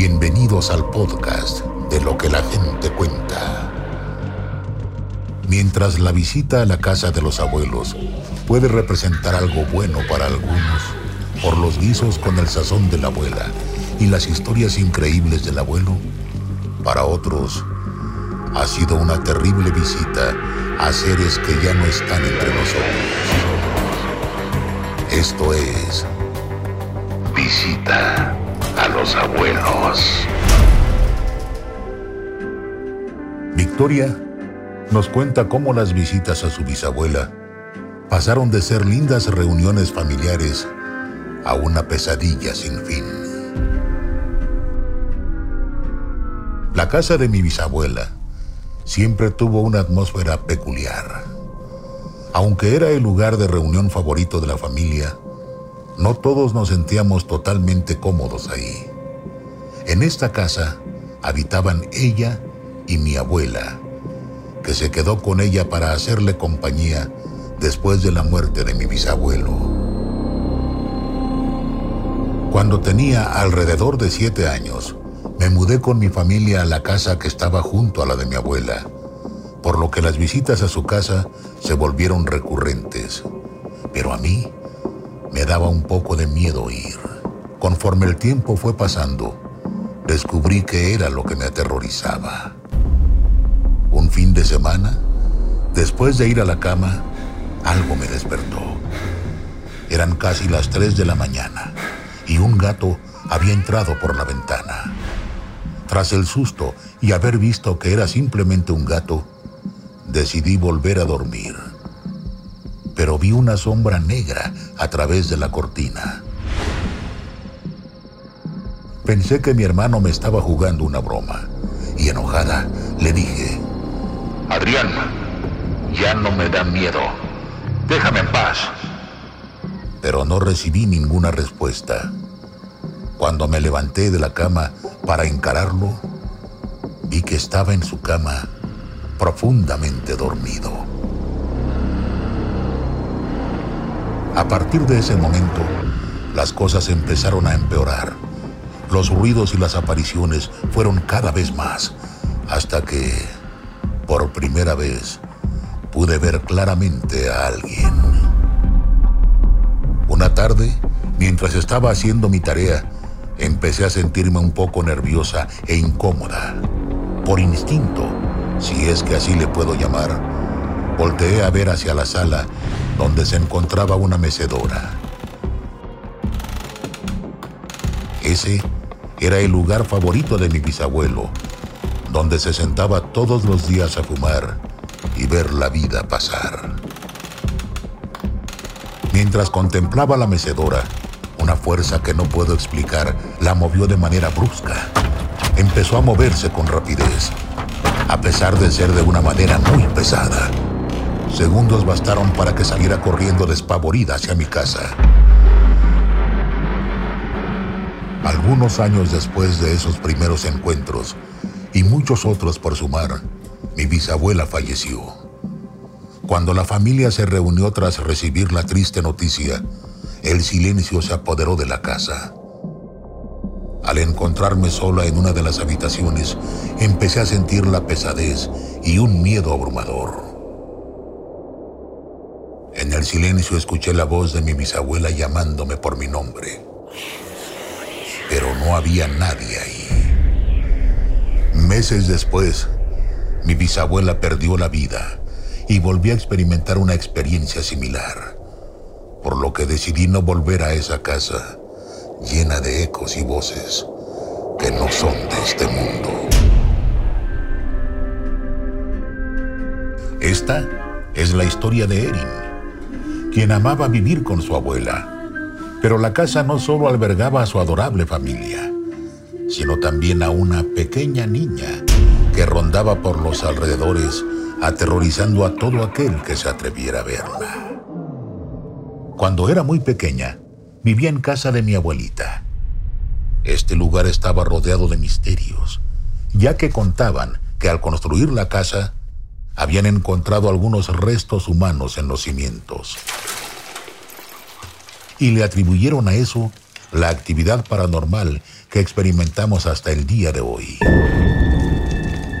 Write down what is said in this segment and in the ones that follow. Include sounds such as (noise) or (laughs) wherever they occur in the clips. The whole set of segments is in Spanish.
Bienvenidos al podcast de lo que la gente cuenta. Mientras la visita a la casa de los abuelos puede representar algo bueno para algunos, por los guisos con el sazón de la abuela y las historias increíbles del abuelo, para otros ha sido una terrible visita a seres que ya no están entre nosotros. Esto es Visita a los abuelos. Victoria nos cuenta cómo las visitas a su bisabuela pasaron de ser lindas reuniones familiares a una pesadilla sin fin. La casa de mi bisabuela siempre tuvo una atmósfera peculiar. Aunque era el lugar de reunión favorito de la familia, no todos nos sentíamos totalmente cómodos ahí. En esta casa habitaban ella y mi abuela, que se quedó con ella para hacerle compañía después de la muerte de mi bisabuelo. Cuando tenía alrededor de siete años, me mudé con mi familia a la casa que estaba junto a la de mi abuela, por lo que las visitas a su casa se volvieron recurrentes. Pero a mí me daba un poco de miedo ir. Conforme el tiempo fue pasando, descubrí que era lo que me aterrorizaba. Un fin de semana, después de ir a la cama, algo me despertó. Eran casi las 3 de la mañana y un gato había entrado por la ventana. Tras el susto y haber visto que era simplemente un gato, decidí volver a dormir pero vi una sombra negra a través de la cortina. Pensé que mi hermano me estaba jugando una broma y enojada le dije, Adrián, ya no me da miedo, déjame en paz. Pero no recibí ninguna respuesta. Cuando me levanté de la cama para encararlo, vi que estaba en su cama profundamente dormido. A partir de ese momento, las cosas empezaron a empeorar. Los ruidos y las apariciones fueron cada vez más, hasta que, por primera vez, pude ver claramente a alguien. Una tarde, mientras estaba haciendo mi tarea, empecé a sentirme un poco nerviosa e incómoda. Por instinto, si es que así le puedo llamar, volteé a ver hacia la sala donde se encontraba una mecedora. Ese era el lugar favorito de mi bisabuelo, donde se sentaba todos los días a fumar y ver la vida pasar. Mientras contemplaba la mecedora, una fuerza que no puedo explicar la movió de manera brusca. Empezó a moverse con rapidez, a pesar de ser de una manera muy pesada. Segundos bastaron para que saliera corriendo despavorida hacia mi casa. Algunos años después de esos primeros encuentros, y muchos otros por sumar, mi bisabuela falleció. Cuando la familia se reunió tras recibir la triste noticia, el silencio se apoderó de la casa. Al encontrarme sola en una de las habitaciones, empecé a sentir la pesadez y un miedo abrumador. En el silencio escuché la voz de mi bisabuela llamándome por mi nombre. Pero no había nadie ahí. Meses después, mi bisabuela perdió la vida y volví a experimentar una experiencia similar, por lo que decidí no volver a esa casa llena de ecos y voces que no son de este mundo. Esta es la historia de Erin quien amaba vivir con su abuela. Pero la casa no solo albergaba a su adorable familia, sino también a una pequeña niña que rondaba por los alrededores, aterrorizando a todo aquel que se atreviera a verla. Cuando era muy pequeña, vivía en casa de mi abuelita. Este lugar estaba rodeado de misterios, ya que contaban que al construir la casa, habían encontrado algunos restos humanos en los cimientos. Y le atribuyeron a eso la actividad paranormal que experimentamos hasta el día de hoy.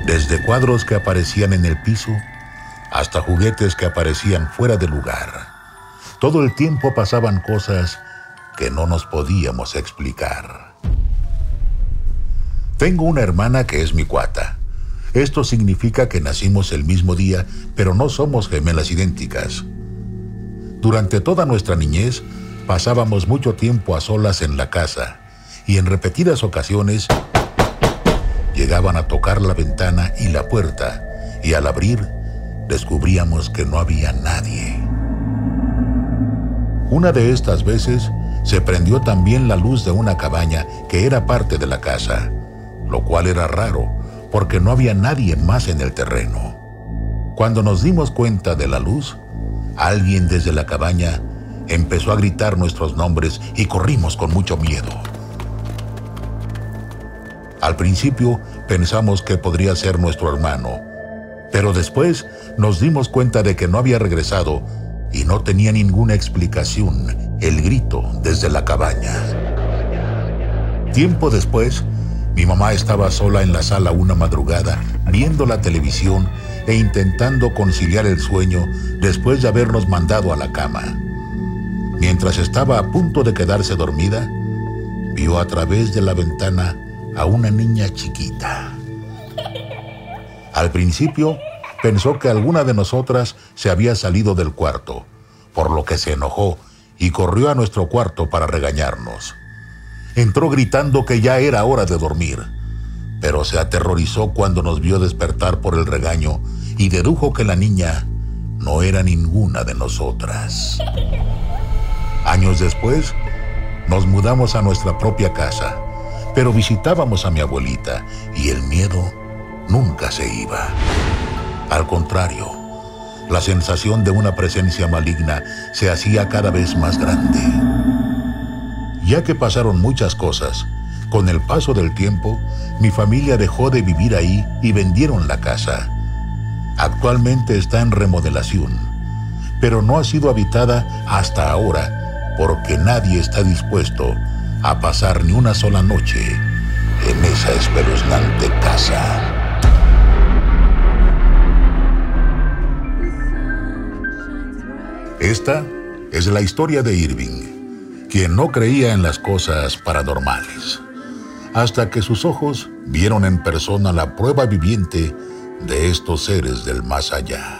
Desde cuadros que aparecían en el piso hasta juguetes que aparecían fuera de lugar. Todo el tiempo pasaban cosas que no nos podíamos explicar. Tengo una hermana que es mi cuata. Esto significa que nacimos el mismo día, pero no somos gemelas idénticas. Durante toda nuestra niñez pasábamos mucho tiempo a solas en la casa y en repetidas ocasiones llegaban a tocar la ventana y la puerta y al abrir descubríamos que no había nadie. Una de estas veces se prendió también la luz de una cabaña que era parte de la casa, lo cual era raro porque no había nadie más en el terreno. Cuando nos dimos cuenta de la luz, Alguien desde la cabaña empezó a gritar nuestros nombres y corrimos con mucho miedo. Al principio pensamos que podría ser nuestro hermano, pero después nos dimos cuenta de que no había regresado y no tenía ninguna explicación el grito desde la cabaña. Tiempo después, mi mamá estaba sola en la sala una madrugada viendo la televisión e intentando conciliar el sueño después de habernos mandado a la cama. Mientras estaba a punto de quedarse dormida, vio a través de la ventana a una niña chiquita. Al principio pensó que alguna de nosotras se había salido del cuarto, por lo que se enojó y corrió a nuestro cuarto para regañarnos. Entró gritando que ya era hora de dormir, pero se aterrorizó cuando nos vio despertar por el regaño y dedujo que la niña no era ninguna de nosotras. Años después, nos mudamos a nuestra propia casa, pero visitábamos a mi abuelita y el miedo nunca se iba. Al contrario, la sensación de una presencia maligna se hacía cada vez más grande. Ya que pasaron muchas cosas, con el paso del tiempo, mi familia dejó de vivir ahí y vendieron la casa. Actualmente está en remodelación, pero no ha sido habitada hasta ahora porque nadie está dispuesto a pasar ni una sola noche en esa espeluznante casa. Esta es la historia de Irving, quien no creía en las cosas paranormales, hasta que sus ojos vieron en persona la prueba viviente de estos seres del más allá.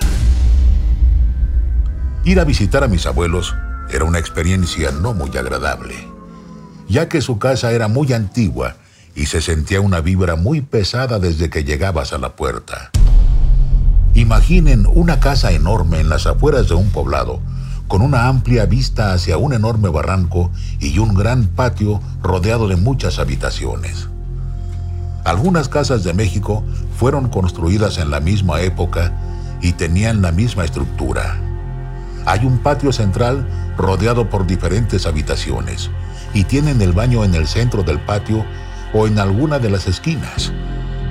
Ir a visitar a mis abuelos era una experiencia no muy agradable, ya que su casa era muy antigua y se sentía una vibra muy pesada desde que llegabas a la puerta. Imaginen una casa enorme en las afueras de un poblado, con una amplia vista hacia un enorme barranco y un gran patio rodeado de muchas habitaciones. Algunas casas de México fueron construidas en la misma época y tenían la misma estructura. Hay un patio central rodeado por diferentes habitaciones y tienen el baño en el centro del patio o en alguna de las esquinas,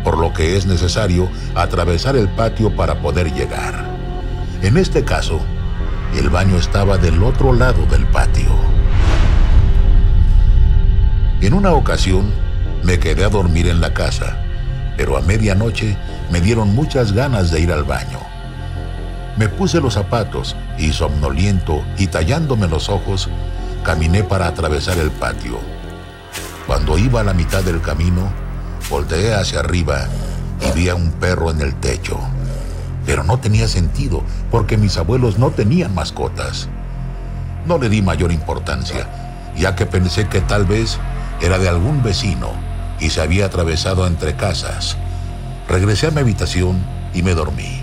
por lo que es necesario atravesar el patio para poder llegar. En este caso, el baño estaba del otro lado del patio. En una ocasión, me quedé a dormir en la casa, pero a medianoche me dieron muchas ganas de ir al baño. Me puse los zapatos y somnoliento y tallándome los ojos, caminé para atravesar el patio. Cuando iba a la mitad del camino, volteé hacia arriba y vi a un perro en el techo. Pero no tenía sentido porque mis abuelos no tenían mascotas. No le di mayor importancia, ya que pensé que tal vez era de algún vecino y se había atravesado entre casas. Regresé a mi habitación y me dormí.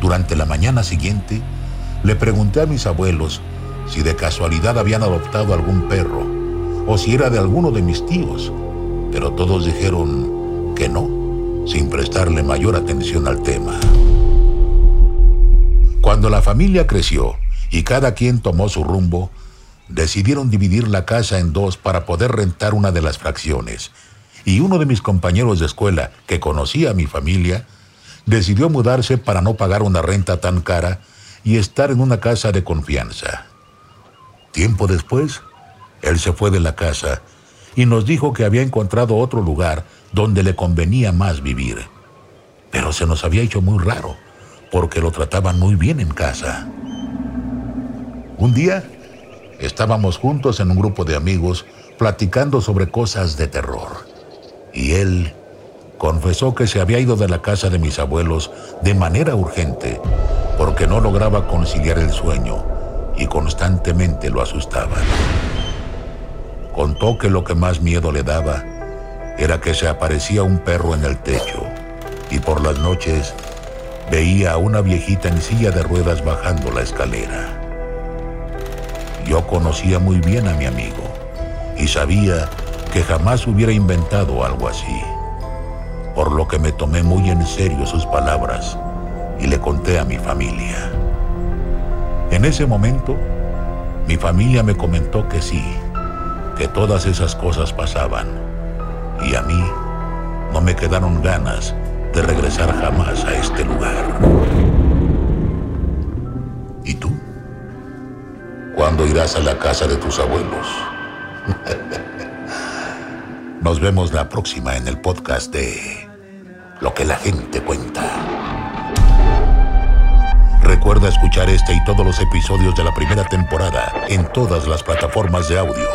Durante la mañana siguiente, le pregunté a mis abuelos si de casualidad habían adoptado algún perro o si era de alguno de mis tíos, pero todos dijeron que no, sin prestarle mayor atención al tema. Cuando la familia creció y cada quien tomó su rumbo, decidieron dividir la casa en dos para poder rentar una de las fracciones y uno de mis compañeros de escuela, que conocía a mi familia, decidió mudarse para no pagar una renta tan cara y estar en una casa de confianza. Tiempo después, Él se fue de la casa y nos dijo que había encontrado otro lugar donde le convenía más vivir. Pero se nos había hecho muy raro, porque lo trataban muy bien en casa. Un día estábamos juntos en un grupo de amigos platicando sobre cosas de terror. Y él confesó que se había ido de la casa de mis abuelos de manera urgente porque no lograba conciliar el sueño y constantemente lo asustaban. Contó que lo que más miedo le daba era que se aparecía un perro en el techo y por las noches veía a una viejita en silla de ruedas bajando la escalera. Yo conocía muy bien a mi amigo y sabía que jamás hubiera inventado algo así, por lo que me tomé muy en serio sus palabras y le conté a mi familia. En ese momento, mi familia me comentó que sí, que todas esas cosas pasaban, y a mí no me quedaron ganas de regresar jamás a este lugar. ¿Y tú? ¿Cuándo irás a la casa de tus abuelos? (laughs) Nos vemos la próxima en el podcast de Lo que la gente cuenta. Recuerda escuchar este y todos los episodios de la primera temporada en todas las plataformas de audio.